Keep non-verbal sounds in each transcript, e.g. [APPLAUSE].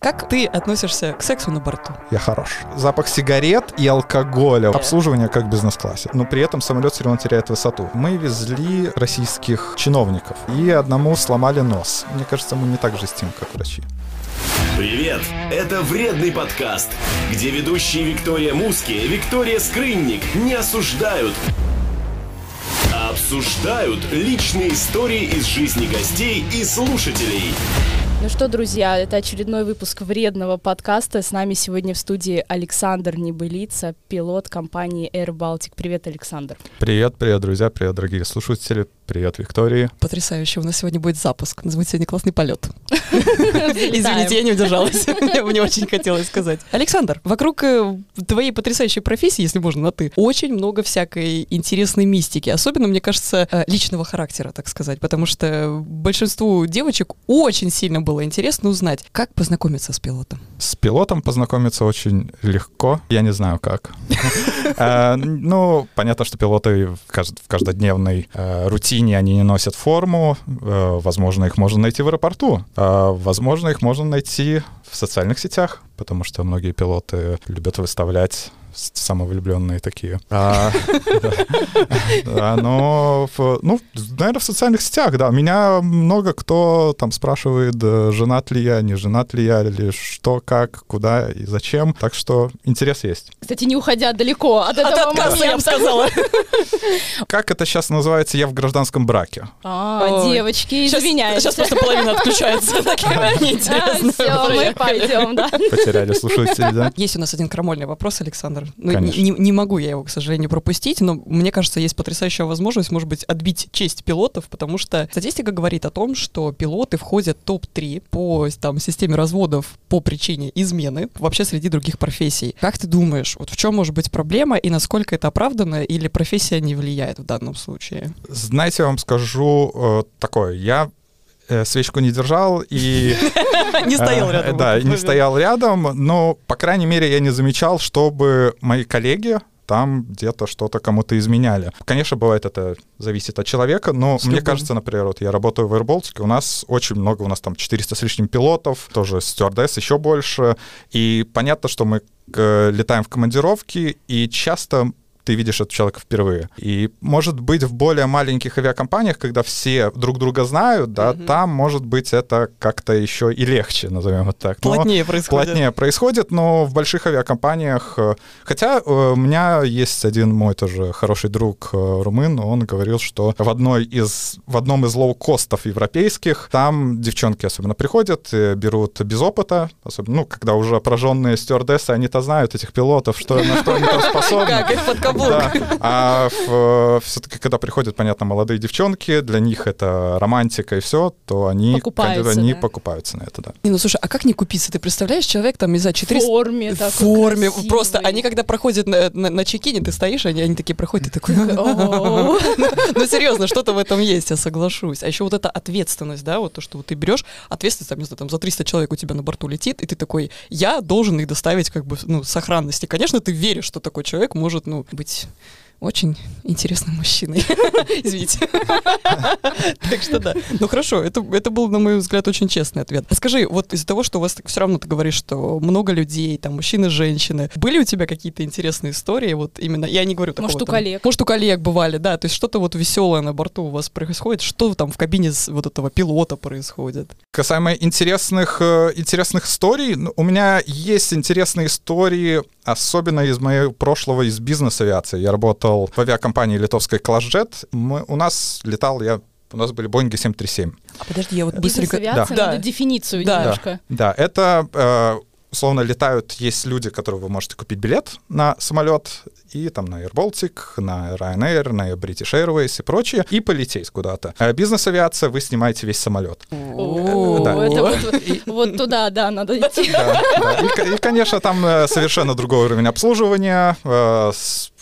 Как ты относишься к сексу на борту? Я хорош. Запах сигарет и алкоголя. Обслуживание как в бизнес-классе. Но при этом самолет все равно теряет высоту. Мы везли российских чиновников. И одному сломали нос. Мне кажется, мы не так жестим, как врачи. Привет! Это «Вредный подкаст», где ведущие Виктория Муски и Виктория Скрынник не осуждают, а обсуждают личные истории из жизни гостей и слушателей. Ну что, друзья, это очередной выпуск вредного подкаста. С нами сегодня в студии Александр Небылица, пилот компании Air Baltic. Привет, Александр. Привет, привет, друзья, привет, дорогие слушатели. Привет, Виктория. Потрясающе. У нас сегодня будет запуск. Называется сегодня «Классный полет». Извините, я не удержалась. [LAUGHS] Мне очень хотелось сказать. Александр, вокруг э, твоей потрясающей профессии, если можно на «ты», очень много всякой интересной мистики. Особенно, мне кажется, э, личного характера, так сказать. Потому что большинству девочек очень сильно было интересно узнать, как познакомиться с пилотом. С пилотом познакомиться очень легко. Я не знаю, как. [LAUGHS] Э, ну, понятно, что пилоты в каждодневной рутине они не носят форму. Возможно, их можно найти в аэропорту. А, возможно, их можно найти в социальных сетях, потому что многие пилоты любят выставлять самовлюбленные такие. А, но, ну, наверное, в социальных сетях, да. Меня много кто там спрашивает, э, женат ли я, не женат ли я, или что, как, куда и зачем. Так что интерес есть. Кстати, не уходя далеко от этого отказа, я бы сказала. Как это сейчас называется? Я в гражданском браке. А, девочки, извиняюсь. Сейчас просто половина отключается. Все, мы пойдем, да. Потеряли слушатели, да? Есть у нас один крамольный вопрос, Александр Александр. Ну, не, не могу я его, к сожалению, пропустить, но мне кажется, есть потрясающая возможность, может быть, отбить честь пилотов, потому что статистика говорит о том, что пилоты входят в топ-3 по там, системе разводов по причине измены вообще среди других профессий. Как ты думаешь, вот в чем может быть проблема и насколько это оправдано или профессия не влияет в данном случае? Знаете, я вам скажу э, такое. Я свечку не держал и... [LAUGHS] Не стоял э, рядом. Да, не стоял рядом, но, по крайней мере, я не замечал, чтобы мои коллеги там где-то что-то кому-то изменяли. Конечно, бывает это зависит от человека, но мне кажется, например, вот я работаю в AirBaltic, у нас очень много, у нас там 400 с лишним пилотов, тоже стюардесс еще больше, и понятно, что мы э, летаем в командировки, и часто ты видишь этого человека впервые. И, может быть, в более маленьких авиакомпаниях, когда все друг друга знают, да, угу. там, может быть, это как-то еще и легче, назовем это так. Плотнее но, происходит. Плотнее происходит, но в больших авиакомпаниях... Э, хотя э, у меня есть один мой тоже хороший друг э, румын, он говорил, что в, одной из, в одном из лоу-костов европейских там девчонки особенно приходят, берут без опыта, особенно, ну, когда уже пораженные стюардессы, они-то знают этих пилотов, что, на что они [LAUGHS] способны. Как их да. А все-таки, когда приходят, понятно, молодые девчонки, для них это романтика и все, то они покупаются, они да. покупаются на это, да. Не, ну слушай, а как не купиться? Ты представляешь, человек там, не знаю, 400... В форме В форме. Красивый. Просто они, когда проходят на, на, на чекине, ты стоишь, они, они такие проходят, ты такой... [LAUGHS] Ну, серьезно, что-то в этом есть, я соглашусь. А еще вот эта ответственность, да, вот то, что ты берешь, ответственность, там, не знаю, там, за 300 человек у тебя на борту летит, и ты такой, я должен их доставить, как бы, ну, сохранности. Конечно, ты веришь, что такой человек может, ну, быть очень интересным мужчиной. [LAUGHS] Извините. [LAUGHS] Так что да. Ну хорошо, это, это был, на мой взгляд, очень честный ответ. Скажи, вот из-за того, что у вас все равно ты говоришь, что много людей, там, мужчины, женщины, были у тебя какие-то интересные истории, вот именно, я не говорю такого. Может, у коллег. Может, у коллег бывали, да, то есть что-то вот веселое на борту у вас происходит, что там в кабине вот этого пилота происходит? Касаемо интересных, э, интересных историй, ну, у меня есть интересные истории, особенно из моего прошлого, из бизнес-авиации. Я работал в авиакомпании литовской Клашджет. Мы, у нас летал я у нас были Боинги 737. А подожди, я вот быстренько... Да. Надо дефиницию да. немножко. Да, да. это э, условно летают, есть люди, которые вы можете купить билет на самолет, и там на Air Baltic, на Ryanair, на British Airways и прочее, и полететь куда-то. А бизнес-авиация, вы снимаете весь самолет. Вот туда, да, надо идти. И, конечно, там э, совершенно другой уровень обслуживания, э,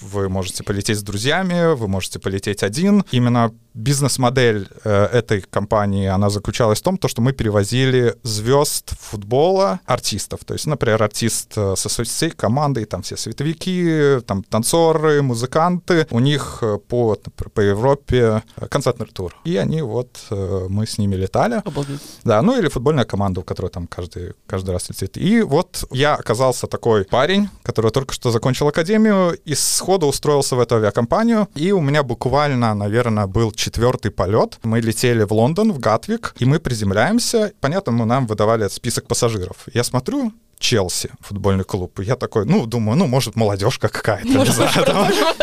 вы можете полететь с друзьями, вы можете полететь один. Именно бизнес-модель э, этой компании, она заключалась в том, то, что мы перевозили звезд футбола, артистов. То есть, например, артист э, со всей командой, там все световики, там танцоры, музыканты, у них э, по, по Европе концертный тур. И они вот, мы с ними летали. Обалдеть. Да, ну или футбольная команда, у которой там каждый, каждый раз летит. И вот я оказался такой парень, который только что закончил академию, и сходу устроился в эту авиакомпанию, и у меня буквально, наверное, был четвертый полет. Мы летели в Лондон, в Гатвик, и мы приземляемся. Понятно, мы нам выдавали список пассажиров. Я смотрю, Челси, футбольный клуб. И я такой, ну, думаю, ну, может, молодежка какая-то. Может,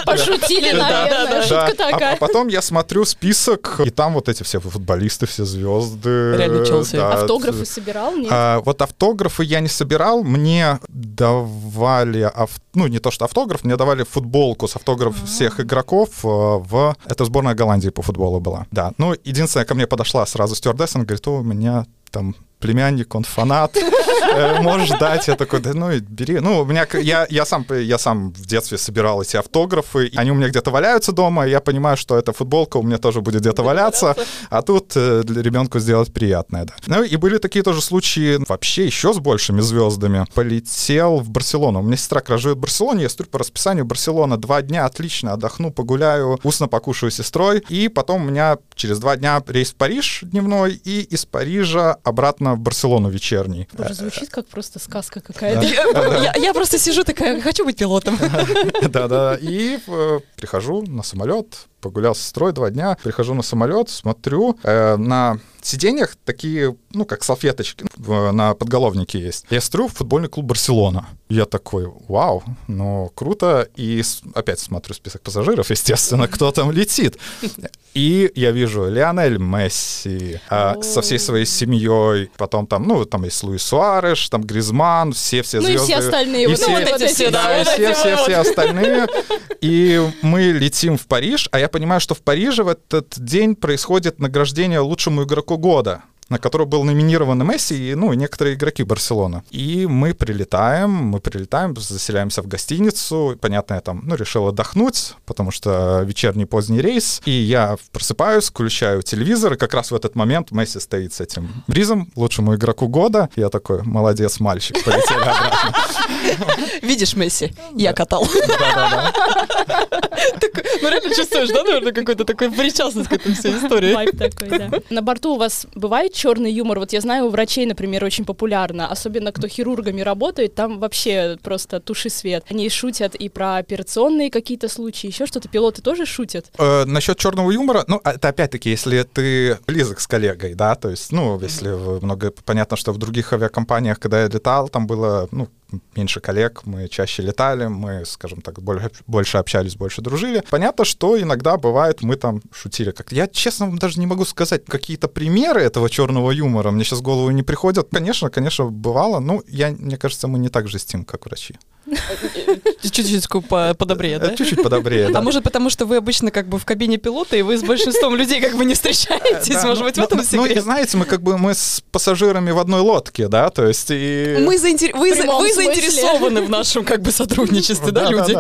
пошутили, наверное, шутка а такая. А потом я смотрю список, и там вот эти все футболисты, все звезды. Реально Челси. Автографы собирал, нет? А, вот автографы я не собирал, мне давали, ну, не то что автограф, мне давали футболку с автографом всех игроков э, в... Это сборная Голландии по футболу была. Да, ну, единственное, ко мне подошла сразу стюардесса, она говорит, у меня там племянник, он фанат, [LAUGHS] э, можешь дать. Я такой, да ну бери. Ну, у меня, я, я, сам, я сам в детстве собирал эти автографы, они у меня где-то валяются дома, и я понимаю, что эта футболка у меня тоже будет где-то валяться, а тут э, для ребенку сделать приятное, да. Ну, и были такие тоже случаи вообще еще с большими звездами. Полетел в Барселону. У меня сестра в Барселоне, я стрю по расписанию Барселона. Два дня отлично, отдохну, погуляю, вкусно покушаю с сестрой. И потом у меня через два дня рейс в Париж дневной, и из Парижа обратно в Барселону вечерний. Боже, звучит как просто сказка какая-то. Я просто сижу такая, хочу быть пилотом. [LAUGHS] Да-да, и э, прихожу на самолет, погулял с сестрой два дня, прихожу на самолет, смотрю, э, на сиденьях такие, ну, как салфеточки на подголовнике есть. Я смотрю, футбольный клуб «Барселона». Я такой, вау, ну, круто. И опять смотрю список пассажиров, естественно, кто там летит. И я вижу Лионель Месси а, со всей своей семьей. Потом там, ну, там есть Луис Суареш, там Гризман, все-все звезды. Ну и все остальные. И вот все, вот эти все, да, да, все, все, все остальные. И мы летим в Париж, а я понимаю, что в Париже в этот день происходит награждение лучшему игроку года на который был номинирован Месси и, ну, некоторые игроки Барселоны. И мы прилетаем, мы прилетаем, заселяемся в гостиницу. Понятно, я там, ну, решил отдохнуть, потому что вечерний поздний рейс. И я просыпаюсь, включаю телевизор, и как раз в этот момент Месси стоит с этим бризом, лучшему игроку года. Я такой, молодец, мальчик, полетели обратно. [LAUGHS] Видишь, Месси, я катал. [LAUGHS] Ну, реально чувствуешь, да, наверное, какой-то такой причастность к этой всей истории. Вайп такой, да. [LAUGHS] На борту у вас бывает черный юмор? Вот я знаю, у врачей, например, очень популярно, особенно кто хирургами работает, там вообще просто туши свет. Они шутят и про операционные какие-то случаи, еще что-то. Пилоты тоже шутят? Э, насчет черного юмора, ну, а, это опять-таки, если ты близок с коллегой, да, то есть, ну, если много, понятно, что в других авиакомпаниях, когда я летал, там было, ну, меньше коллег, мы чаще летали, мы, скажем так, больше, больше общались, больше дружили. Понятно, что иногда бывает, мы там шутили как Я, честно, даже не могу сказать какие-то примеры этого черного юмора. Мне сейчас в голову не приходят. Конечно, конечно, бывало. Ну, я, мне кажется, мы не так жестим, как врачи. Чуть-чуть подобрее, да? Чуть-чуть подобрее, да. А может потому, что вы обычно как бы в кабине пилота, и вы с большинством людей как бы не встречаетесь? Может быть, в этом секрет? Ну, знаете, мы как бы мы с пассажирами в одной лодке, да, то есть и... Мы вы заинтересованы в нашем как бы сотрудничестве, да, люди?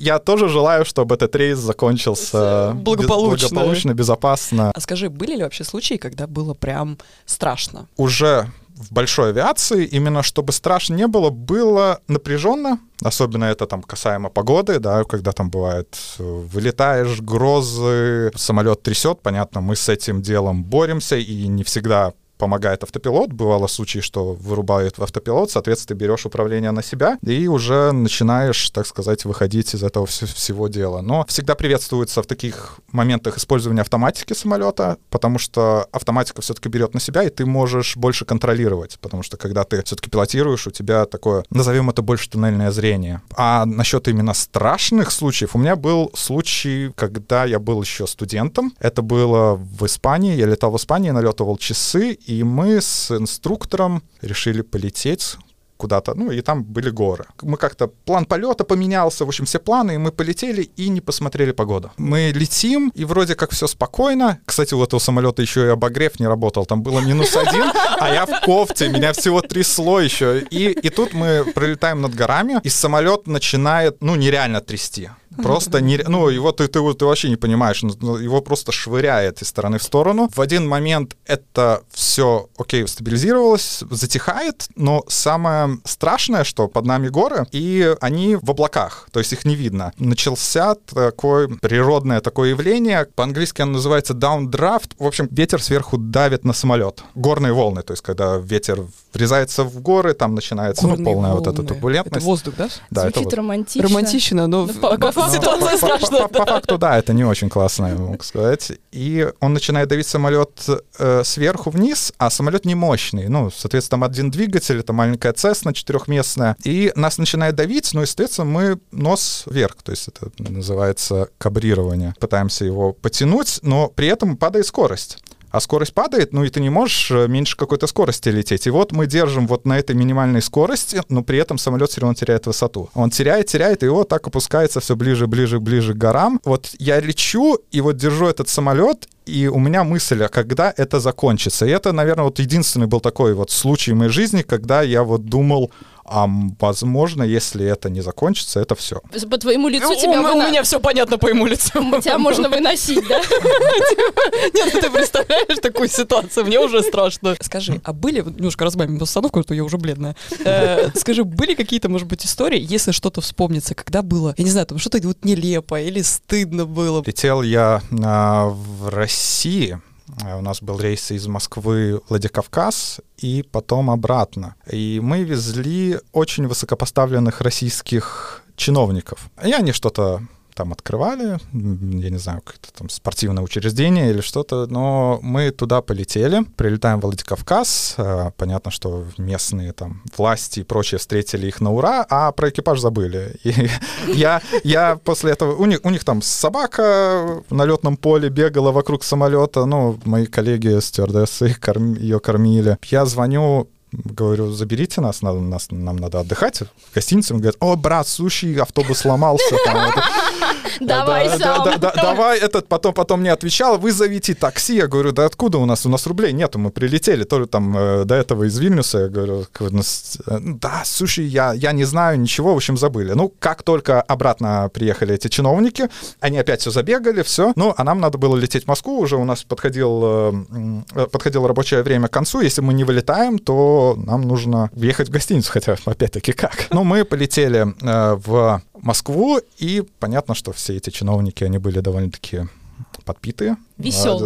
Я тоже желаю, чтобы этот рейс закончился благополучно. Благополучно, безопасно. А скажи, были ли вообще случаи, когда было прям страшно? Уже в большой авиации, именно чтобы страшно не было, было напряженно, особенно это там касаемо погоды, да, когда там бывает, э, вылетаешь, грозы, самолет трясет, понятно, мы с этим делом боремся, и не всегда помогает автопилот. Бывало случаи, что вырубают в автопилот, соответственно, ты берешь управление на себя и уже начинаешь, так сказать, выходить из этого всего дела. Но всегда приветствуется в таких моментах использование автоматики самолета, потому что автоматика все-таки берет на себя, и ты можешь больше контролировать, потому что когда ты все-таки пилотируешь, у тебя такое, назовем это больше туннельное зрение. А насчет именно страшных случаев, у меня был случай, когда я был еще студентом. Это было в Испании, я летал в Испании, налетывал часы, и мы с инструктором решили полететь куда-то, ну, и там были горы. Мы как-то, план полета поменялся, в общем, все планы, и мы полетели и не посмотрели погоду. Мы летим, и вроде как все спокойно. Кстати, у этого самолета еще и обогрев не работал, там было минус один, а я в кофте, меня всего трясло еще. И, и тут мы пролетаем над горами, и самолет начинает, ну, нереально трясти. Просто не, ну его ты, ты, ты вообще не понимаешь, ну, ну, его просто швыряет из стороны в сторону. В один момент это все, окей, стабилизировалось, затихает, но самое страшное, что под нами горы, и они в облаках, то есть их не видно. Начался такое природное такое явление, по-английски оно называется downdraft, в общем, ветер сверху давит на самолет. Горные волны, то есть когда ветер врезается в горы, там начинается ну, полная волны. вот эта турбулентность. Это воздух, да? Да, Звучит это вот. романтично. Романтично, но, Ну, в- по- по по- факту- ситуация по, по- страшная. по- по факту, да, это не очень классно, я могу сказать. И он начинает давить самолет э, сверху вниз, а самолет не мощный. Ну, соответственно, там один двигатель, это маленькая Цесна четырехместная. И нас начинает давить, ну, естественно, мы нос вверх, то есть это называется кабрирование. Пытаемся его потянуть, но при этом падает скорость. А скорость падает, ну и ты не можешь э, меньше какой-то скорости лететь. И вот мы держим вот на этой минимальной скорости, но при этом самолет все равно теряет высоту. Он теряет, теряет, и вот так опускается все ближе, ближе, ближе к горам. Вот я лечу, и вот держу этот самолет, и у меня мысль, а когда это закончится? И это, наверное, вот единственный был такой вот случай в моей жизни, когда я вот думал, а возможно, если это не закончится, это все. По твоему лицу У, тебя, у выно- меня все понятно по ему лицу. [LAUGHS] тебя можно выносить, да? [LAUGHS] Нет, ну ты представляешь такую ситуацию, мне уже страшно. Скажи, а были, немножко разбавим обстановку, а то я уже бледная. Э, Скажи, были какие-то, может быть, истории, если что-то вспомнится, когда было, я не знаю, там что-то вот нелепо или стыдно было? Летел я а, в России. А, У нас был рейс из Москвы в Владикавказ и потом обратно. И мы везли очень высокопоставленных российских чиновников. И они что-то там открывали, я не знаю, какое-то там спортивное учреждение или что-то, но мы туда полетели, прилетаем в Владикавказ, а, понятно, что местные там власти и прочие встретили их на ура, а про экипаж забыли. И [LAUGHS] я, я после этого, у них, у них там собака на летном поле бегала вокруг самолета, ну, мои коллеги стюардессы корм- ее кормили. Я звоню Говорю, заберите нас, надо, нас, нам надо отдыхать. В гостинице он говорит, о, брат, слушай, автобус сломался. там, это». [LAUGHS] Давай Да, сам. да, да, да, давай, этот потом, потом не отвечал, вызовите такси. Я говорю, да откуда у нас? У нас рублей нету, мы прилетели тоже там э, до этого из Вильнюса. Я говорю, ну, э, да, слушай, я, я не знаю ничего, в общем, забыли. Ну, как только обратно приехали эти чиновники, они опять все забегали, все. Ну, а нам надо было лететь в Москву, уже у нас подходил, э, подходило рабочее время к концу. Если мы не вылетаем, то нам нужно въехать в гостиницу, хотя, опять-таки, как? Ну, мы полетели э, в Москву, и понятно, что все эти чиновники, они были довольно-таки подпитые.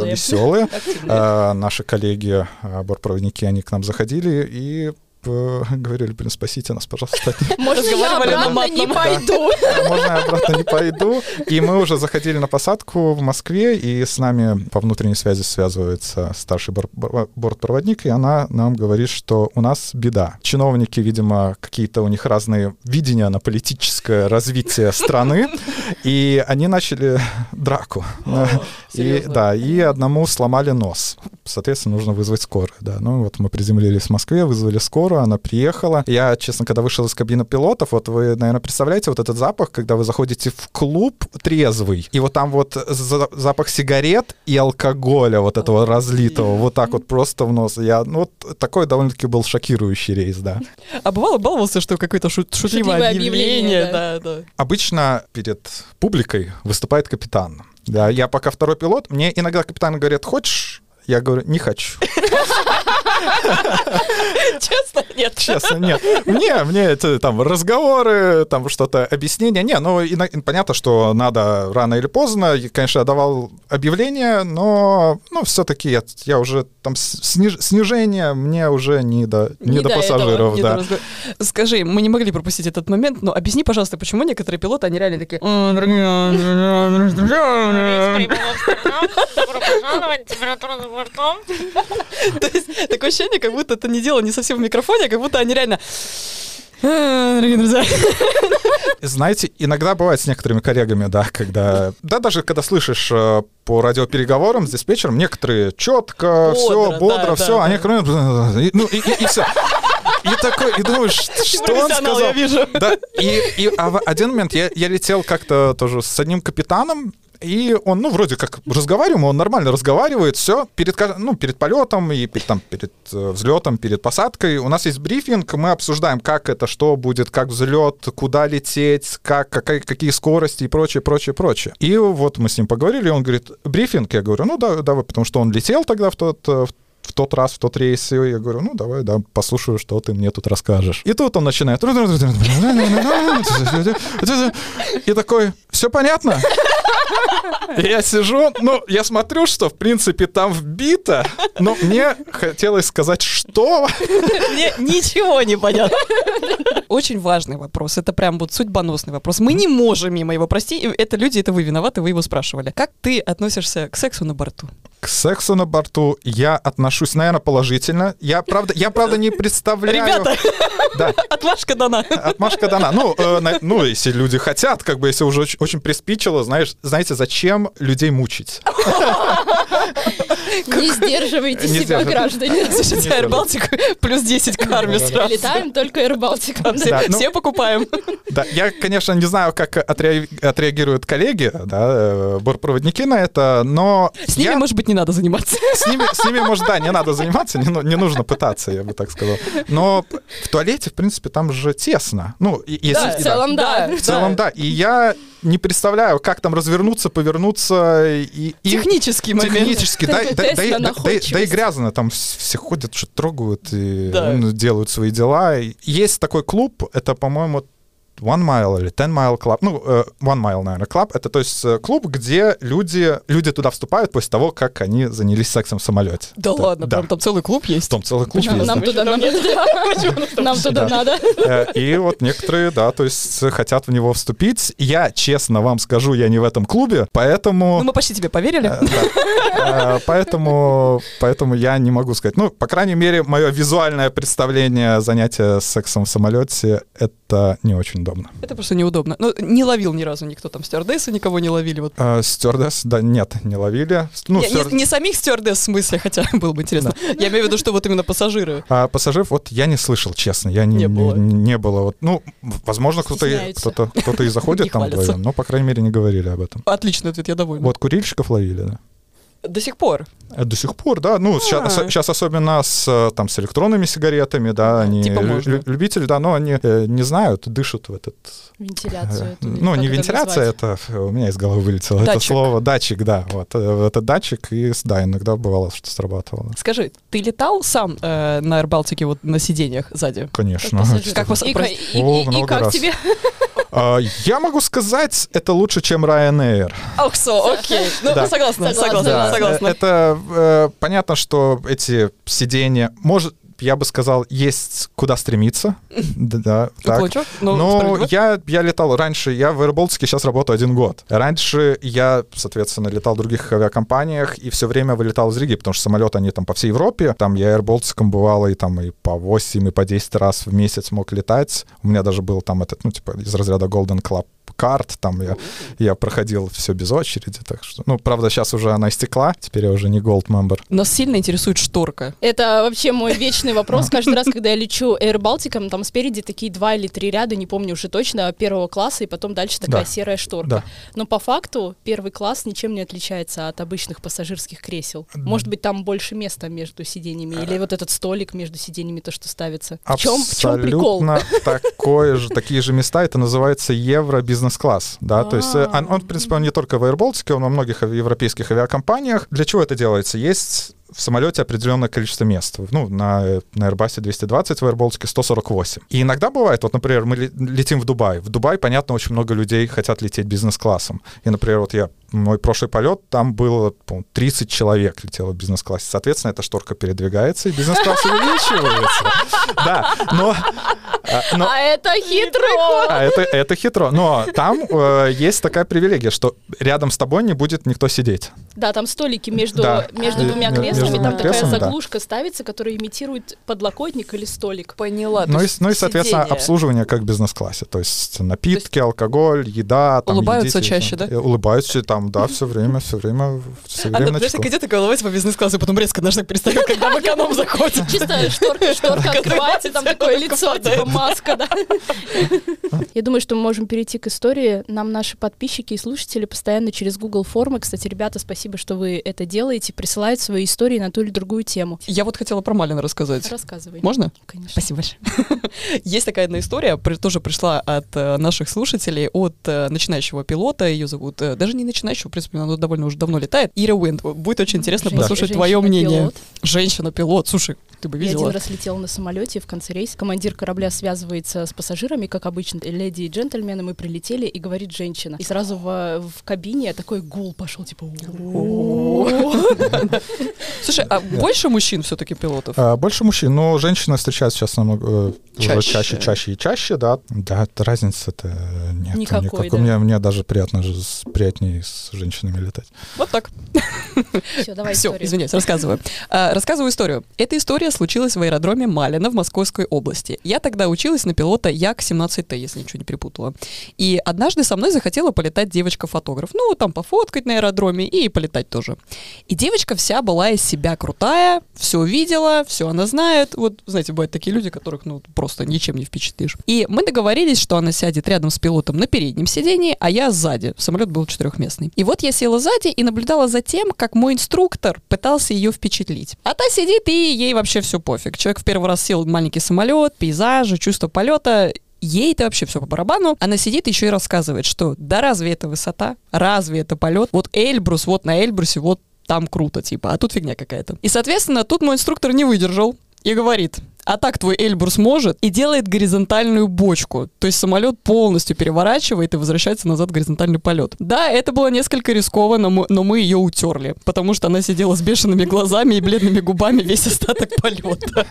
Э, Веселые. Э, Наши коллеги, бортпроводники, они к нам заходили и [LAUGHS] говорили, блин, спасите нас, пожалуйста. Можно я обратно не пойду? Можно я обратно не пойду. И мы уже заходили на посадку в Москве, и с нами по внутренней связи связывается старший бор- бор- бортпроводник, и она нам говорит, что у нас беда. Чиновники, видимо, какие-то у них разные видения на политическое развитие страны, и они начали драку. И, да, и одному сломали нос. Соответственно, нужно вызвать скорую, да. Ну вот мы приземлились в Москве, вызвали скорую, она приехала. Я, честно, когда вышел из кабины пилотов, вот вы, наверное, представляете вот этот запах, когда вы заходите в клуб трезвый, и вот там вот за- запах сигарет и алкоголя вот этого разлитого, вот так вот просто в нос. Я, ну, вот такой довольно-таки был шокирующий рейс, да. А бывало, баловался, что какое-то шут- шутливое Шутливое объявление, объявление, да, да. Обычно перед публикой выступает капитан. Да, я пока второй пилот, мне иногда капитан говорит, хочешь? Я говорю, не хочу. Честно, нет. Честно, нет. Мне, мне это там разговоры, там что-то объяснение. Не, ну и, понятно, что надо рано или поздно. И, конечно, я давал объявление, но ну, все-таки я, я уже там сниж- снижение мне уже не до, не Не до до пассажиров, Нет, да. разговор- Скажи, мы не могли пропустить этот момент, но объясни, пожалуйста, почему некоторые пилоты, они реально такие... «А, дорогие, друзья, Добро пожаловать, температура за бортом. [LAUGHS] То есть такое ощущение, как будто это не дело не совсем в микрофоне, а как будто они реально... «А, Дорогие друзья, Знаете, иногда бывает с некоторыми коллегами, да, когда, да, даже когда слышишь э, по радиопереговорам с диспетчером, некоторые четко, все, Бодро, все, да, а да. некоторые, и- ну и, все. И такой, и думаешь, что он сказал? я вижу. Да, и, и а в один момент я, я летел как-то тоже с одним капитаном, И он, ну, вроде как разговариваем, он нормально разговаривает, все, перед, ну, перед полетом и перед, там, перед э, взлетом, перед посадкой у нас есть брифинг, мы обсуждаем, как это, что будет, как взлет, куда лететь, как, какая, какие скорости и прочее, прочее, прочее. И вот мы с ним поговорили, он говорит, брифинг, я говорю, ну, да, давай, потому что он летел тогда в тот, э, в в тот раз, в тот рейс, и я говорю, ну, давай, да, послушаю, что ты мне тут расскажешь. И тут он начинает... [LAUGHS] И такой, все понятно? И я сижу, ну, я смотрю, что, в принципе, там вбито, но мне хотелось сказать, что? Мне ничего не понятно. Очень важный вопрос. Это прям вот судьбоносный вопрос. Мы не можем мимо его прости. Это люди, это вы виноваты, вы его спрашивали. Как ты относишься к сексу на борту? К сексу на борту я отношусь, наверное, положительно. Я, правда, я, правда, не представляю... Ребята, Да, отмашка дана. отмашка дана. Ну, э, на- ну, если люди хотят, как бы, если уже очень, очень приспичило, знаешь, знаете, зачем людей мучить? Не сдерживайте себя, граждане. [LAUGHS] Слушайте, Air Baltic плюс 10 к армии сразу. Летаем только Air Baltic. Все, ну- все покупаем. Да, я, конечно, не знаю, как отре- отреагируют коллеги, да, э, бортпроводники на это, но С ними, может быть, не надо заниматься. с ними, с ними, может, да, не надо заниматься, не, ну- не нужно пытаться, я бы так сказал. Но в туалете, в принципе, там же тесно. Ну, если... в целом, да. В целом, да. И я не представляю, как там развернуться, повернться и... и- Технический момент. Технически, да, [LAUGHS] да, да, да, да и- да грязно, там вс- все ходят, что трогают и Да. ну, делают свои дела. Есть такой клуб, это, по-моему, One Mile или Ten Mile Club, ну, э, One Mile, наверное, Club, это, то есть, э, клуб, где люди, люди туда вступают после того, как они занялись сексом в самолете. Да ладно, прям там целый клуб есть. Там целый клуб Нам есть, нам да. туда надо. [LAUGHS] Нам туда Да. надо. И вот некоторые, да, то есть хотят в него вступить. Я, честно вам скажу, я не в этом клубе, поэтому... Ну, мы почти тебе поверили. Да. Э, Поэтому, поэтому я не могу сказать. Ну, по крайней мере, мое визуальное представление занятия сексом в самолете — это не очень удобно. Это просто неудобно. Ну, не ловил ни разу никто там стюардессы, никого не ловили. Вот. Э, Стюардесс, да, нет, не ловили. Ну, Не, стюар- не- не самих стюардесс в смысле, хотя [LAUGHS] было бы интересно. Я имею в виду, что вот именно пассажиры. А пассажиров вот я не слышал, честно, я не, Не было. не, не было. Вот, ну, возможно, кто-то кто-то, кто-то и заходит [LAUGHS] там вдвоем, но, по крайней мере, не говорили об этом. Отличный ответ, я довольна. Вот курильщиков ловили, да. До сих пор. Э, До сих пор, да. Ну, сейчас, А. сейчас особенно с, э, там, с электронными сигаретами, да, они Типа лю- любители, да, но они э, не знают, дышат в этот... Вентиляцию. э, ну, как не это вентиляция, это э, у меня из головы вылетело это Датчик. слово. Датчик, да. Вот, э, это датчик, и с- да, иногда бывало, что срабатывало. Скажи, ты летал сам э, на Air Балтике вот на сиденьях сзади? Конечно. Как вас- И, и- О, и- и как раз. тебе? [LAUGHS] А, Я могу сказать, это лучше, чем Ryanair. Ох, со, окей. Ну, Да. согласна, Согласна, согласна, да. Согласна. Э, Это э, понятно, что эти сиденья, может, я бы сказал, есть куда стремиться. [LAUGHS] Да, так. Уклончиво, но Ну, я, я летал раньше, я в Аэробалтике сейчас работаю один год. Раньше я, соответственно, летал в других авиакомпаниях и все время вылетал из Риги, потому что самолеты, они там по всей Европе. Там я Аэробалтиком бывало и там и по 8, и по 10 раз в месяц мог летать. У меня даже был там этот, ну, типа, из разряда Golden Club карт, там я, я проходил все без очереди, так что, ну, правда, сейчас уже она истекла, теперь я уже не Gold Member. Нас сильно интересует шторка. Это вообще мой вечный вопрос. Каждый раз, когда я лечу Air Балтиком, там спереди такие два или три ряда, не помню уже точно, первого класса, и потом дальше такая Да. серая шторка. Да. Но по факту первый класс ничем не отличается от обычных пассажирских кресел. Может быть, там больше места между сиденьями, или вот этот столик между сиденьями, то, что ставится. В чем, в чем прикол? Абсолютно такое же, такие же места. Это называется евро бизнес-класс. Да? То есть э, он, он, в принципе, он не только в Baltic, он во многих европейских авиакомпаниях. Для чего это делается? Есть в самолете определенное количество мест. Ну, на, на Airbus 220, в Air Baltic 148. И иногда бывает, вот, например, мы ле- летим в Дубай. В Дубай, понятно, очень много людей хотят лететь бизнес-классом. И, например, вот я, мой прошлый полет, там было, по 30 человек летело в бизнес-классе. Соответственно, эта шторка передвигается, и бизнес-класс увеличивается. Да, но... а, но- А это хитрый ход! а, это, это хитро. Но там э, есть такая привилегия, что рядом с тобой не будет никто сидеть. Да, там столики между, Да. между Э, двумя между креслами, двумя там такая креслами, да. заглушка ставится, которая имитирует подлокотник или столик. Поняла. то Ну и, есть ну и, соответственно, сиденье. обслуживание как в бизнес-классе. То есть напитки, алкоголь, еда. Там, Улыбаются едите, чаще, да? э, Улыбаются там, да, все время, все время, все Она, время знаешь, начеку. так идет улыбается по бизнес-классу, потом резко наш так перестает, когда в эконом [LAUGHS] заходит. Чисто шторка, [LAUGHS] шторка открывается, там такое лицо, типа маска, да. [LAUGHS] Я думаю, что мы можем перейти к истории. Нам наши подписчики и слушатели постоянно через Google формы, кстати, ребята, спасибо, что вы это делаете, присылают свои истории на ту или другую тему. Я вот хотела про Малина рассказать. Рассказывай. Можно? Конечно. Спасибо большое. Есть такая одна история, тоже пришла от э, наших слушателей, от э, начинающего пилота, ее зовут, э, даже не начинающего, в принципе, она довольно уже давно летает, Ира Уинд. Будет очень интересно Жен- послушать твое мнение. женщина-пилот. Слушай, ты бы Я один видела. раз летела на самолете в конце рейса. Командир корабля связывается с пассажирами, как обычно, леди и джентльмены, мы прилетели, и говорит женщина. И сразу в, в кабине такой гул пошел, типа... Слушай, а больше мужчин все-таки пилотов? А, Больше мужчин, но женщины встречаются сейчас намного э, уже Чаще. чаще, и чаще, да. Да, это разницы-то нет Никакой, да. Мне, мне даже приятно, же с- приятнее с женщинами летать. Вот так. Все, давай Все, историю. извиняюсь, рассказываю. А, рассказываю историю. Эта история случилась в аэродроме Малина в Московской области. Я тогда училась на пилота Як-17Т, если ничего не перепутала. И однажды со мной захотела полетать девочка-фотограф. Ну, там пофоткать на аэродроме и полетать тоже. И девочка вся была из себя крутая, все видела, все она знает. Вот, знаете, бывают такие люди, которых, ну, просто ничем не впечатлишь. И мы договорились, что она сядет рядом с пилотом на переднем сидении, а я сзади. Самолет был четырехместный. И вот я села сзади и наблюдала за тем, как мой инструктор пытался ее впечатлить. А та сидит, и ей вообще все пофиг. Человек в первый раз сел в маленький самолет, пейзажи, чувство полета. Ей-то вообще все по барабану. Она сидит еще и рассказывает, что да разве это высота? Разве это полет? Вот Эльбрус, вот на Эльбрусе, вот там круто, типа, а тут фигня какая-то. И, соответственно, тут мой инструктор не выдержал и говорит, а так твой Эльбрус может, и делает горизонтальную бочку. То есть самолет полностью переворачивает и возвращается назад в горизонтальный полет. Да, это было несколько рискованно, но мы- ее утерли, потому что она сидела с бешеными глазами и бледными губами весь остаток полета.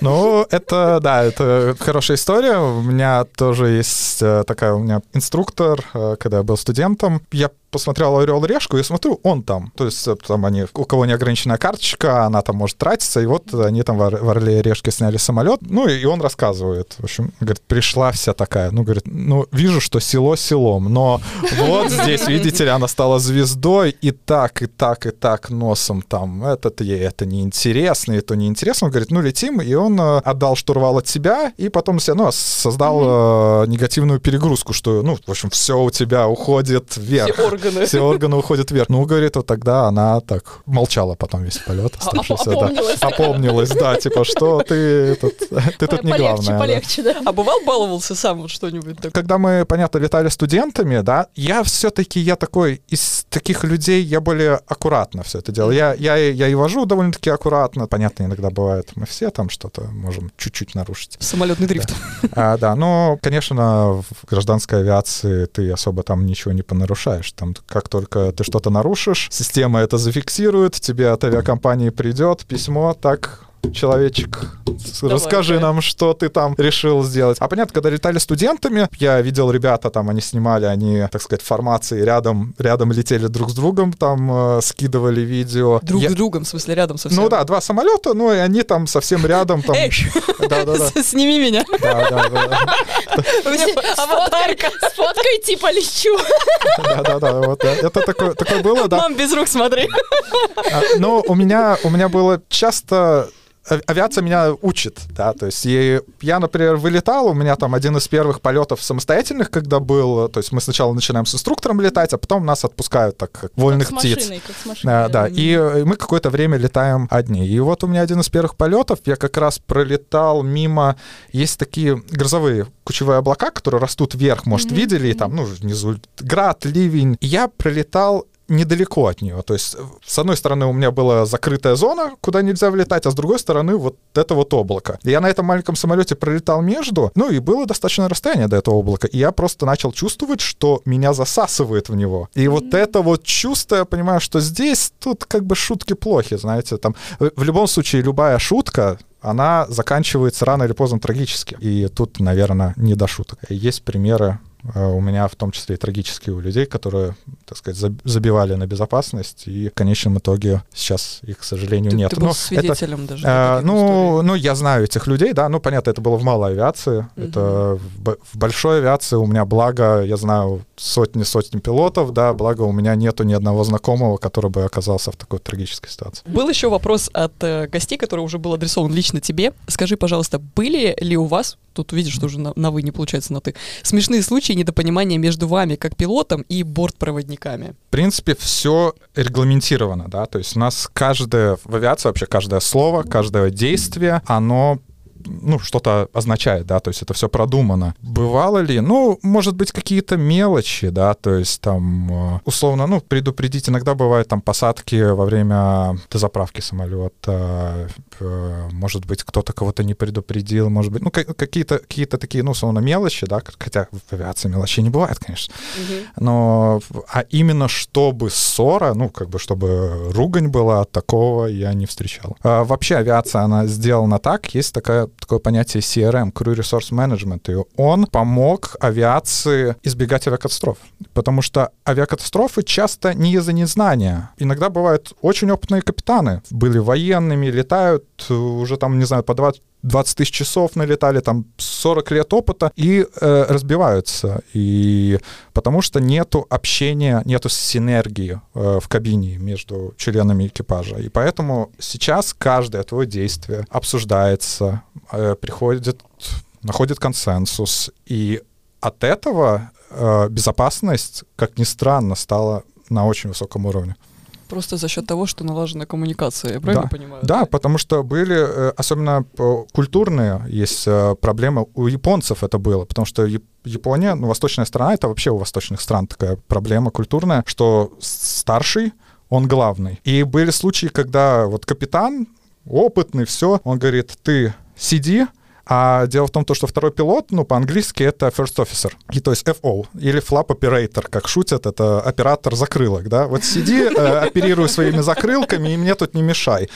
Ну, это, да, это хорошая история. У меня тоже есть э, такая, у меня инструктор, э, когда я был студентом, я посмотрел «Орел и решку» и смотрю, он там. То есть э, там они, у кого неограниченная карточка, она там может тратиться, и вот они там в «Ор- в «Орле и решке» сняли самолет, ну, и он рассказывает. В общем, говорит, пришла вся такая, ну, говорит, ну, вижу, что село селом, но вот здесь, видите ли, она стала звездой, и так, и так, и так носом там, этот ей это неинтересно, и то неинтересно. Он говорит, ну, летим, и он э, отдал штурвал от себя, и потом себе, ну, создал э, негативную перегрузку, что, ну, в общем, все у тебя уходит вверх. Все органы. Все органы уходят вверх. Ну, говорит, вот тогда она так молчала потом весь полет. А, оставшийся, да. опомнилась. Опомнилась, да, типа, что ты тут, ты тут не полегче, главное. да. полегче, да. А бывал баловался сам вот что-нибудь такое? Когда мы, понятно, летали студентами, да, я все-таки, я такой, из таких людей, я более аккуратно все это делаю. Я, я, и- я и вожу довольно-таки аккуратно. Понятно, иногда бывает, мы все там что-то можем чуть-чуть нарушить. Самолетный дрифт. А, да, но, конечно, в гражданской авиации ты особо там ничего не понарушаешь. Там как только ты что-то нарушишь, система это зафиксирует, тебе от авиакомпании придет письмо, так, человечек, Давай, расскажи давай. нам, что ты там решил сделать. А понятно, когда летали студентами, я видел ребята, там они снимали, они, так сказать, формации рядом, рядом летели друг с другом, там э, скидывали видео. Друг Я- с другом, в смысле, рядом совсем. Ну да, два самолета, ну и они там совсем рядом. Там... Эй, [LAUGHS] сними меня. Да, да, да. У меня аватарка. С фоткой типа лечу. Да, да, да, вот да. Это такое, такое было, да. Мам, без рук смотри. А, Но у меня, у меня было часто а- авиация меня учит, да, то есть и я, например, вылетал, у меня там один из первых полетов самостоятельных, когда был, то есть мы сначала начинаем с инструктором летать, а потом нас отпускают так, как вольных как с птиц. машиной, как с машиной. Да, да, и э, мы какое-то время летаем одни. И вот у меня один из первых полетов, я как раз пролетал мимо, есть такие грозовые кучевые облака, которые растут вверх, может, видели, и там, ну, внизу град, ливень. И я пролетал недалеко от нее. То есть, э, с одной стороны, у меня была закрытая зона, куда нельзя влетать, а с другой стороны, вот это вот облако. Я на этом маленьком самолете пролетал между, ну и было достаточное расстояние до этого облака. И я просто начал чувствовать, что меня засасывает в него. И вот это вот чувство, я понимаю, что здесь тут как бы шутки плохи, знаете, там э, в любом случае любая шутка, она заканчивается рано или поздно трагически. И тут, наверное, не до шуток. Есть примеры У меня в том числе и трагические у людей, которые, так сказать, заб- забивали на безопасность, и в конечном итоге сейчас их, к сожалению, Ты, нет. ты был это- свидетелем даже. Э, ну, ну, я знаю этих людей, да, ну, понятно, это было в малой авиации, Мгм. это в, в большой авиации у меня, благо, я знаю сотни-сотни пилотов, да, благо у меня нету ни одного знакомого, который бы оказался в такой трагической ситуации. Был еще вопрос от э, гостей, который уже был адресован лично тебе. Скажи, пожалуйста, были ли у вас, тут видишь, что уже на, на вы не получается на ты, смешные случаи недопонимания между вами, как пилотом, и бортпроводниками? В принципе, все регламентировано, да, то есть у нас каждое, в авиации вообще каждое слово, каждое действие, оно ну, что-то означает, да, то есть это все продумано. Бывало ли? Ну, может быть, какие-то мелочи, да, то есть там, э, условно, ну, предупредить, иногда бывают там посадки во время дозаправки самолета, э, может быть, кто-то кого-то не предупредил, может быть, ну, ка- какие-то какие такие, ну, условно, мелочи, да, хотя в авиации мелочей не бывает, конечно, но а именно чтобы ссора, ну, как бы чтобы ругань была, такого я не встречал. А, вообще авиация, она сделана так, есть такая, такое понятие CRM, Crew Resource Management, и он помог авиации избегать авиакатастроф, потому что авиакатастрофы часто не из-за незнания. Иногда бывают очень опытные капитаны, были военными, летают э, уже там, не знаю, по 20 20 тысяч часов налетали, там 40 лет опыта и э, разбиваются. И потому что нету общения, нету синергии э, в кабине между членами экипажа. И поэтому сейчас каждое твое действие обсуждается, э, приходит, находит консенсус. И от этого э, безопасность, как ни странно, стала на очень высоком уровне. Просто за счет того, что налажена коммуникация, я правильно понимаю? Да, потому что были, э, особенно э, культурные, есть э, проблемы. У японцев это было, потому что Яп- Япония, ну, восточная страна, это вообще у восточных стран такая проблема культурная, что старший, он главный. И были случаи, когда вот капитан, опытный, все, он говорит, ты сиди, а дело в том, то, что второй пилот, ну, по-английски это first officer, и то есть FO, или flap operator, как шутят, это оператор закрылок, да, вот сиди, э, оперируй своими закрылками, и мне тут не мешай.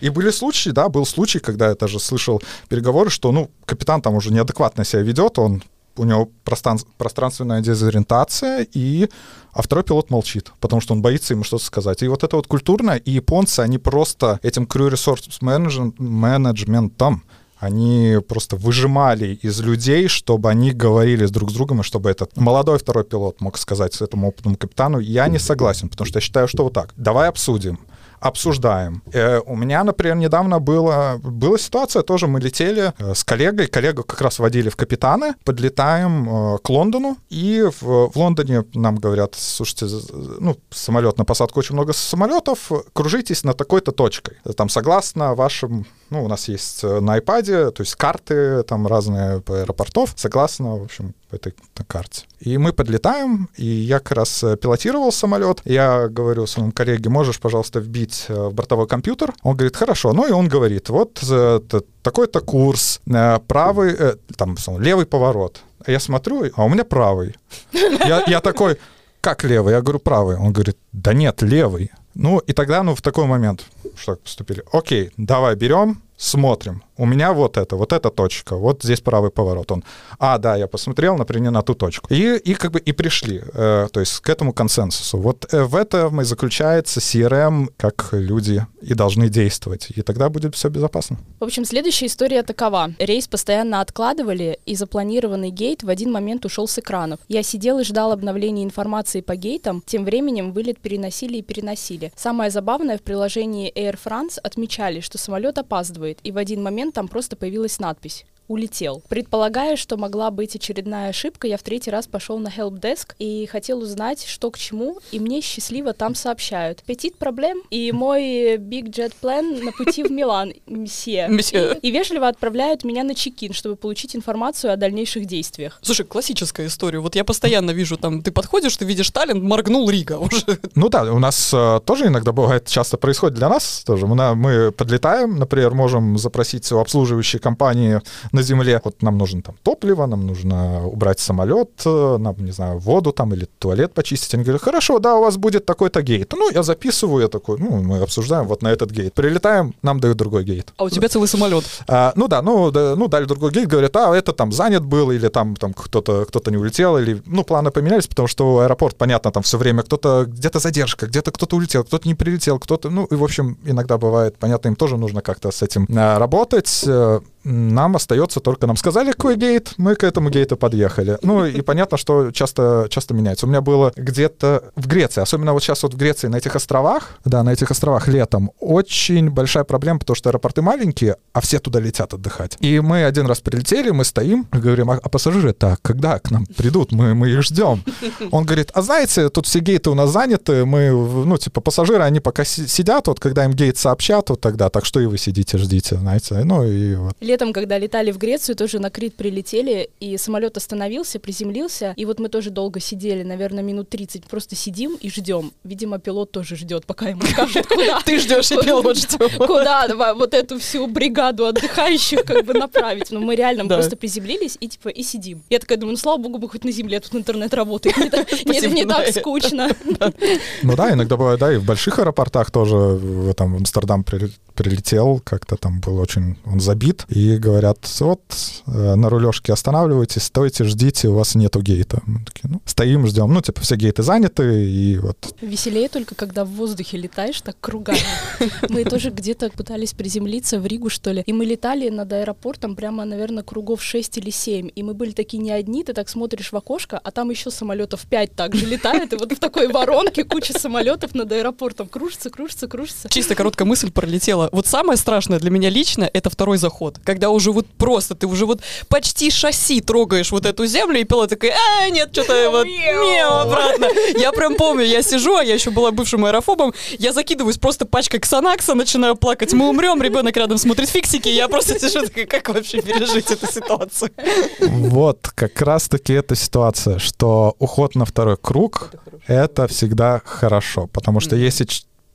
И были случаи, да, был случай, когда я даже слышал переговоры, что, ну, капитан там уже неадекватно себя ведет, он у него простран- пространственная дезориентация, и а второй пилот молчит, потому что он боится ему что-то сказать. И вот это вот культурно, и японцы, они просто этим crew resource management- менеджментом, они просто выжимали из людей, чтобы они говорили с друг с другом, и чтобы этот молодой второй пилот мог сказать этому опытному капитану, я не согласен, потому что я считаю, что вот так. Давай обсудим обсуждаем. Э, у меня, например, недавно было, была ситуация, тоже мы летели э, с коллегой, коллегу как раз водили в капитаны, подлетаем э, к Лондону, и в, в Лондоне нам говорят, слушайте, ну, самолет на посадку очень много самолетов, кружитесь на такой-то точкой. Там согласно вашим, ну, у нас есть э, на iPad, то есть карты там разные по аэропортов, согласно, в общем, этой карте. И мы подлетаем, и я как раз э, пилотировал самолет. Я говорю своему коллеге, можешь, пожалуйста, вбить э, в бортовой компьютер? Он говорит, хорошо. Ну и он говорит, вот такой-то курс, правый, там, левый поворот. Я смотрю, а у меня правый. Я, я такой, как левый? Я говорю, правый. Он говорит, да нет, левый. Ну, и тогда, ну, в такой момент, что поступили, окей, давай берем, смотрим. У меня вот это, вот эта точка, вот здесь правый поворот. Он, а, да, я посмотрел, например, на ту точку. И, и как бы и пришли, э, то есть к этому консенсусу. Вот э, в этом и заключается CRM, как люди и должны действовать. И тогда будет все безопасно. В общем, следующая история такова. Рейс постоянно откладывали, и запланированный гейт в один момент ушел с экранов. Я сидел и ждал обновления информации по гейтам, тем временем вылет переносили и переносили. Самое забавное, в приложении Air France отмечали, что самолет опаздывает, и в один момент там просто появилась надпись улетел. Предполагая, что могла быть очередная ошибка, я в третий раз пошел на helpdesk и хотел узнать, что к чему, и мне счастливо там сообщают. Петит проблем, и мой big jet plan на пути в Милан, месье. Месье. И вежливо отправляют меня на чекин, чтобы получить информацию о дальнейших действиях. Слушай, классическая история. Вот я постоянно вижу, там, ты подходишь, ты видишь Таллин, моргнул Рига уже. Ну да, у нас э, тоже иногда бывает, часто происходит для нас тоже. Мы, мы подлетаем, например, можем запросить у обслуживающей компании на земле. Вот нам нужно там топливо, нам нужно убрать самолет, э, нам, не знаю, воду там или туалет почистить. Они говорят, хорошо, да, у вас будет такой-то гейт. Ну, я записываю, я такой, ну, мы обсуждаем вот на этот гейт. Прилетаем, нам дают другой гейт. А у тебя целый самолет. А, ну да, ну, да, ну дали другой гейт, говорят, а это там занят был, или там, там кто-то кто не улетел, или, ну, планы поменялись, потому что аэропорт, понятно, там все время кто-то, где-то задержка, где-то кто-то улетел, кто-то не прилетел, кто-то, ну, и, в общем, иногда бывает, понятно, им тоже нужно как-то с этим а, работать. Нам остается только, нам сказали, какой гейт, мы к этому гейту подъехали. Ну, и понятно, что часто, часто меняется. У меня было где-то в Греции, особенно вот сейчас вот в Греции, на этих островах, да, на этих островах летом, очень большая проблема, потому что аэропорты маленькие, а все туда летят отдыхать. И мы один раз прилетели, мы стоим, говорим, а, а пассажиры так, когда к нам придут, мы, мы их ждем. Он говорит, а знаете, тут все гейты у нас заняты, мы, ну, типа, пассажиры, они пока сидят, вот когда им гейт сообщат, вот тогда, так что и вы сидите, ждите, знаете, ну и вот. Летом, когда летали в Грецию, тоже на Крит прилетели, и самолет остановился, приземлился, и вот мы тоже долго сидели, наверное, минут 30, просто сидим и ждем. Видимо, пилот тоже ждет, пока ему скажут, [LAUGHS] куда. Ты ждешь, и пилот ждет. Куда вот эту всю бригаду отдыхающих как бы направить. Но мы реально просто приземлились и типа и сидим. Я такая думаю, ну слава богу, бы хоть на земле тут интернет работает. Мне не так скучно. [LAUGHS] Ну да, иногда бывает, да, и в больших аэропортах тоже, там в Амстердам прилетел, как-то там был очень, он забит, и говорят, вот, э, на рулежке останавливайтесь, стойте, ждите, у вас нету гейта. Мы такие, ну, стоим, ждем. Ну, типа, все гейты заняты, и вот. Веселее только, когда в воздухе летаешь так кругами. [LAUGHS] Мы тоже где-то пытались приземлиться в Ригу, что ли, и мы летали над аэропортом прямо, наверное, кругов 6 или 7, и мы были такие не одни, ты так смотришь в окошко, а там еще самолетов 5 также летает, и вот в такой воронке куча самолетов над аэропортом кружится, кружится, кружится. Чисто короткая мысль пролетела. Вот самое страшное для меня лично — это второй заход, когда уже вот просто ты уже вот почти шасси трогаешь вот эту землю, и пилот такой, а, нет, что-то вот, мяу, обратно. Я прям помню, я сижу, а я еще была бывшим аэрофобом, я закидываюсь просто пачкой ксанакса, начинаю плакать, мы умрем, ребенок рядом смотрит фиксики, я просто сижу такая, как вообще пережить эту ситуацию? Вот, как раз-таки эта ситуация, что уход на второй круг — это всегда хорошо, потому что если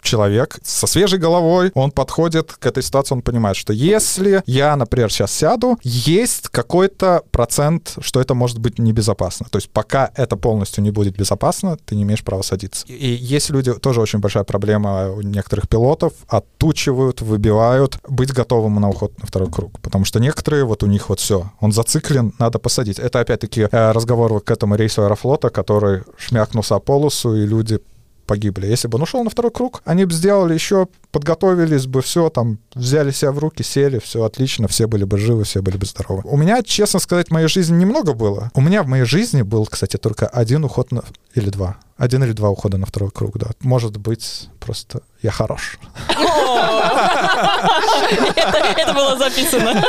человек со свежей головой, он подходит к этой ситуации, он понимает, что если я, например, сейчас сяду, есть какой-то процент, что это может быть небезопасно. То есть пока это полностью не будет безопасно, ты не имеешь права садиться. И есть люди, тоже очень большая проблема у некоторых пилотов, оттучивают, выбивают, быть готовым на уход на второй круг. Потому что некоторые, вот у них вот все, он зациклен, надо посадить. Это опять-таки э, разговор к этому рейсу Аэрофлота, который шмякнулся о полосу, и люди погибли. Если бы он ушел на второй круг, они бы сделали еще, подготовились бы, все, там, взяли себя в руки, сели, все отлично, все были бы живы, все были бы здоровы. У меня, честно сказать, в моей жизни немного было. У меня в моей жизни был, кстати, только один уход на... или два. Один или два ухода на второй круг, да. Может быть, просто я хорош. Это было записано.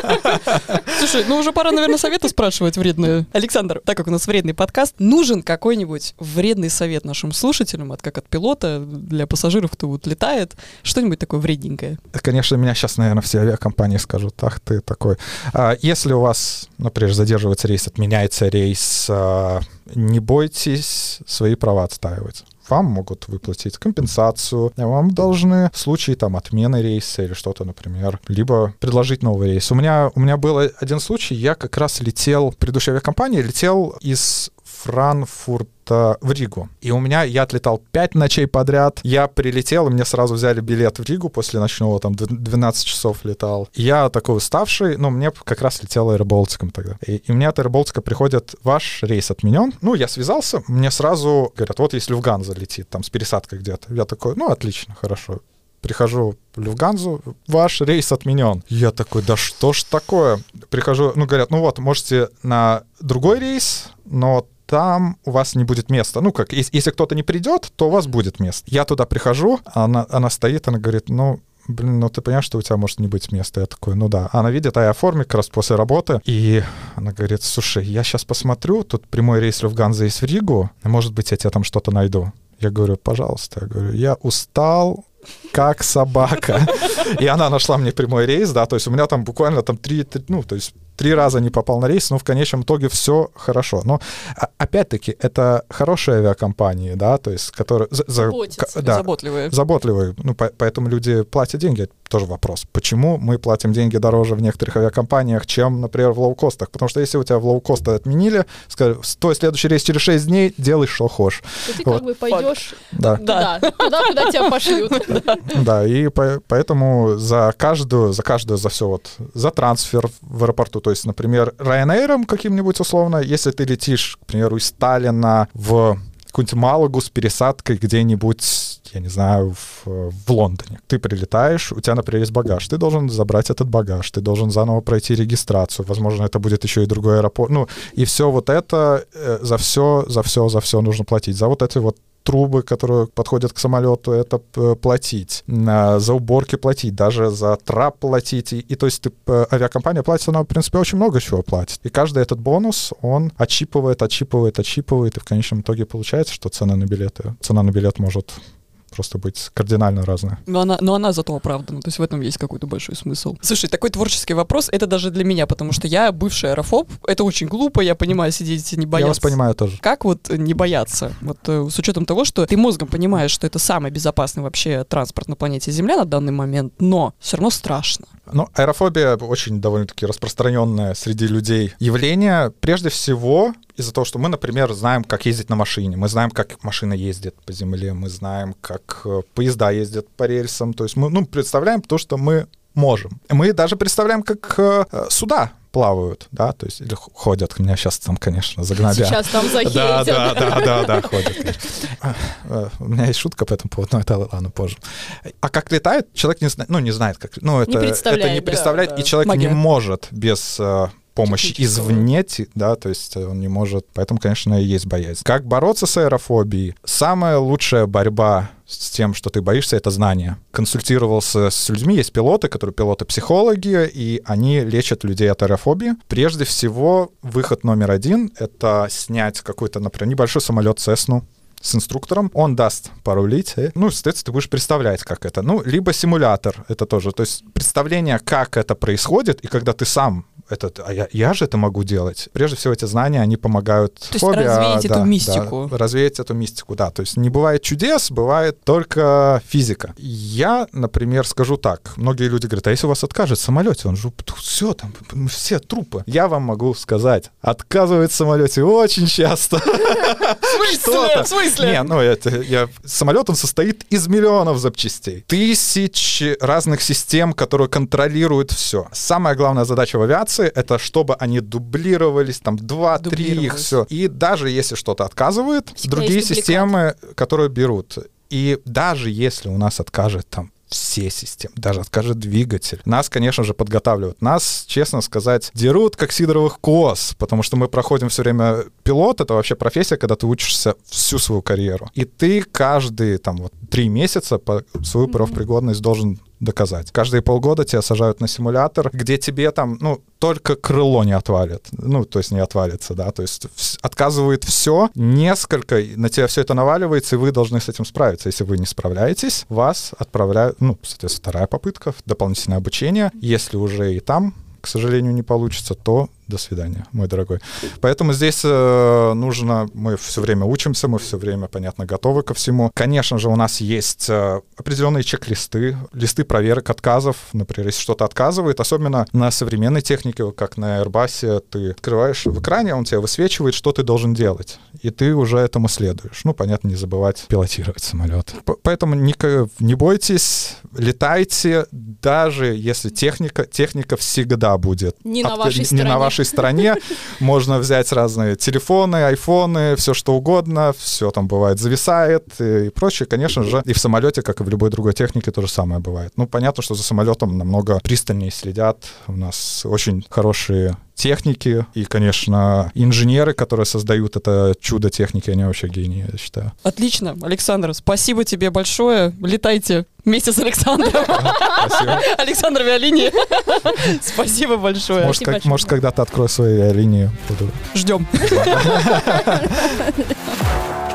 Слушай, ну уже пора, наверное, советы спрашивать вредные. Александр, так как у нас вредный подкаст, нужен какой-нибудь вредный совет нашим слушателям, от как от пилота, для пассажиров, кто вот летает, что-нибудь такое вредненькое? Конечно, меня сейчас, наверное, все авиакомпании скажут, ах ты такой. А если у вас, например, задерживается рейс, отменяется рейс, а, не бойтесь свои права отстаивать вам могут выплатить компенсацию, вам должны в случае там отмены рейса или что-то, например, либо предложить новый рейс. У меня, у меня был один случай, я как раз летел, предыдущая авиакомпания, летел из Франкфурта в Ригу. И у меня, я отлетал 5 ночей подряд. Я прилетел, и мне сразу взяли билет в Ригу после ночного, там 12 часов летал. я такой уставший, ну, мне как раз летел аэроболтиком тогда. И, и мне от аэроболтика приходит, ваш рейс отменен. Ну, я связался, мне сразу говорят, вот если Люфганза летит, там, с пересадкой где-то. Я такой, ну, отлично, хорошо прихожу в Люфганзу, ваш рейс отменен. Я такой, да что ж такое? Прихожу, ну, говорят, ну вот, можете на другой рейс, но там у вас не будет места. Ну, как, если, кто-то не придет, то у вас будет место. Я туда прихожу, она, она стоит, она говорит, ну, блин, ну ты понимаешь, что у тебя может не быть места? Я такой, ну да. Она видит, а я оформлю как раз после работы. И она говорит, слушай, я сейчас посмотрю, тут прямой рейс Люфганза есть в Ригу, может быть, я тебе там что-то найду. Я говорю, пожалуйста. Я говорю, я устал, как собака. И она нашла мне прямой рейс, да, то есть у меня там буквально там три, ну, то есть три раза не попал на рейс, но в конечном итоге все хорошо. Но а, опять-таки это хорошие авиакомпании, да, то есть которые за- за- да, Заботливые. заботливые. Ну, по- поэтому люди платят деньги. Тоже вопрос. Почему мы платим деньги дороже в некоторых авиакомпаниях, чем, например, в лоукостах? Потому что если у тебя в лоукосты отменили, сказали, стой, следующий рейс через 6 дней, делай, что хочешь. Ты Вот. как бы пойдешь Да. Да. туда, туда, куда тебя пошлют. [LAUGHS] Да, и по- поэтому за каждую, за каждую, за все вот, за трансфер в аэропорту, то есть, например, Ryanair каким-нибудь условно, если ты летишь, к примеру, из Сталина в какую-нибудь Малагу с пересадкой где-нибудь, я не знаю, в, в Лондоне. Ты прилетаешь, у тебя, например, есть багаж, ты должен забрать этот багаж, ты должен заново пройти регистрацию, возможно, это будет еще и другой аэропорт, ну, и все вот это, э, за все, за все, за все нужно платить, за вот эти вот трубы, которые подходят к самолету, это п- платить, за уборки платить, даже за трап платить. И, и то есть ты, п- авиакомпания платит, она, в принципе, очень много чего платит. И каждый этот бонус, он отчипывает, отчипывает, отчипывает, и в конечном итоге получается, что цена на билеты, цена на билет может просто быть кардинально разная. Но она, но она зато оправдана, то есть в этом есть какой-то большой смысл. Слушай, такой творческий вопрос, это даже для меня, потому что я бывший аэрофоб, это очень глупо, я понимаю, сидеть и не бояться. Я вас понимаю тоже. Как вот не бояться? Вот э, с учетом того, что ты мозгом понимаешь, что это самый безопасный вообще транспорт на планете Земля на данный момент, но все равно страшно. Ну, аэрофобия очень довольно-таки распространенное среди людей явление. Прежде всего из-за того, что мы, например, знаем, как ездить на машине, мы знаем, как машина ездит по земле, мы знаем, как э, поезда ездят по рельсам. То есть мы ну, представляем то, что мы можем. Мы даже представляем, как э, э, суда плавают, да, то есть или ходят. Меня сейчас там, конечно, загнобят. Сейчас там Да, захейтят. да, да, да, да, ходят. конечно. А, э, У меня есть шутка по этому поводу, но это ладно позже. А как летает, человек не знает, ну, не знает, как... Ну, это, это представляет, не да, представляет, да. и человек Магия. не может без э, Технического. извне, да, то есть он не может, поэтому, конечно, и есть боязнь. Как бороться с аэрофобией? Самая лучшая борьба с тем, что ты боишься, это знание. Консультировался с людьми, есть пилоты, которые пилоты-психологи, и они лечат людей от аэрофобии. Прежде всего, выход номер один — это снять какой-то, например, небольшой самолет Cessna, с инструктором, он даст порулить, и, ну, соответственно, ты будешь представлять, как это. Ну, либо симулятор, это тоже, то есть представление, как это происходит, и когда ты сам этот, а я, я же это могу делать. Прежде всего, эти знания, они помогают То есть фобии, а, развеять эту да, мистику. да, развеять эту мистику, да. То есть не бывает чудес, бывает только физика. Я, например, скажу так. Многие люди говорят, а если у вас откажет в самолете, он же все там, все трупы. Я вам могу сказать, отказывает в самолете очень часто. В [LAUGHS] Что-то. В смысле? Не, ну это я... Самолет, он состоит из миллионов запчастей. Тысячи разных систем, которые контролируют все. Самая главная задача в авиации — это чтобы они дублировались, там, два-три их, все. И даже если что-то отказывает, Всегда другие есть дубликат. системы, которые берут. И даже если у нас откажет там все системы, даже откажет двигатель. Нас, конечно же, подготавливают. Нас, честно сказать, дерут как сидоровых коз, потому что мы проходим все время пилот, это вообще профессия, когда ты учишься всю свою карьеру. И ты каждые там вот три месяца по свою профпригодность должен доказать. Каждые полгода тебя сажают на симулятор, где тебе там, ну, только крыло не отвалит. Ну, то есть не отвалится, да. То есть отказывает все, несколько, на тебя все это наваливается, и вы должны с этим справиться. Если вы не справляетесь, вас отправляют, ну, соответственно, вторая попытка, дополнительное обучение. Если уже и там, к сожалению, не получится, то до свидания, мой дорогой. Поэтому здесь э, нужно, мы все время учимся, мы все время, понятно, готовы ко всему. Конечно же, у нас есть э, определенные чек-листы, листы проверок отказов. Например, если что-то отказывает, особенно на современной технике, как на Airbus, ты открываешь в экране, он тебе высвечивает, что ты должен делать. И ты уже этому следуешь. Ну, понятно, не забывать пилотировать самолет. П- Поэтому не, не бойтесь, летайте, даже если техника, техника всегда будет. Не на вашей не стороне. на вашей стороне. Можно взять разные телефоны, айфоны, все что угодно, все там бывает зависает и прочее. Конечно же, и в самолете, как и в любой другой технике, то же самое бывает. Ну, понятно, что за самолетом намного пристальнее следят. У нас очень хорошие техники и, конечно, инженеры, которые создают это чудо техники, они вообще гении, я считаю. Отлично, Александр, спасибо тебе большое. Летайте вместе с Александром. [LAUGHS] Спасибо. Александр Виолини. [LAUGHS] Спасибо большое. Может, как- большое. может, когда-то открою свою авиалинию. Буду Ждем. [LAUGHS]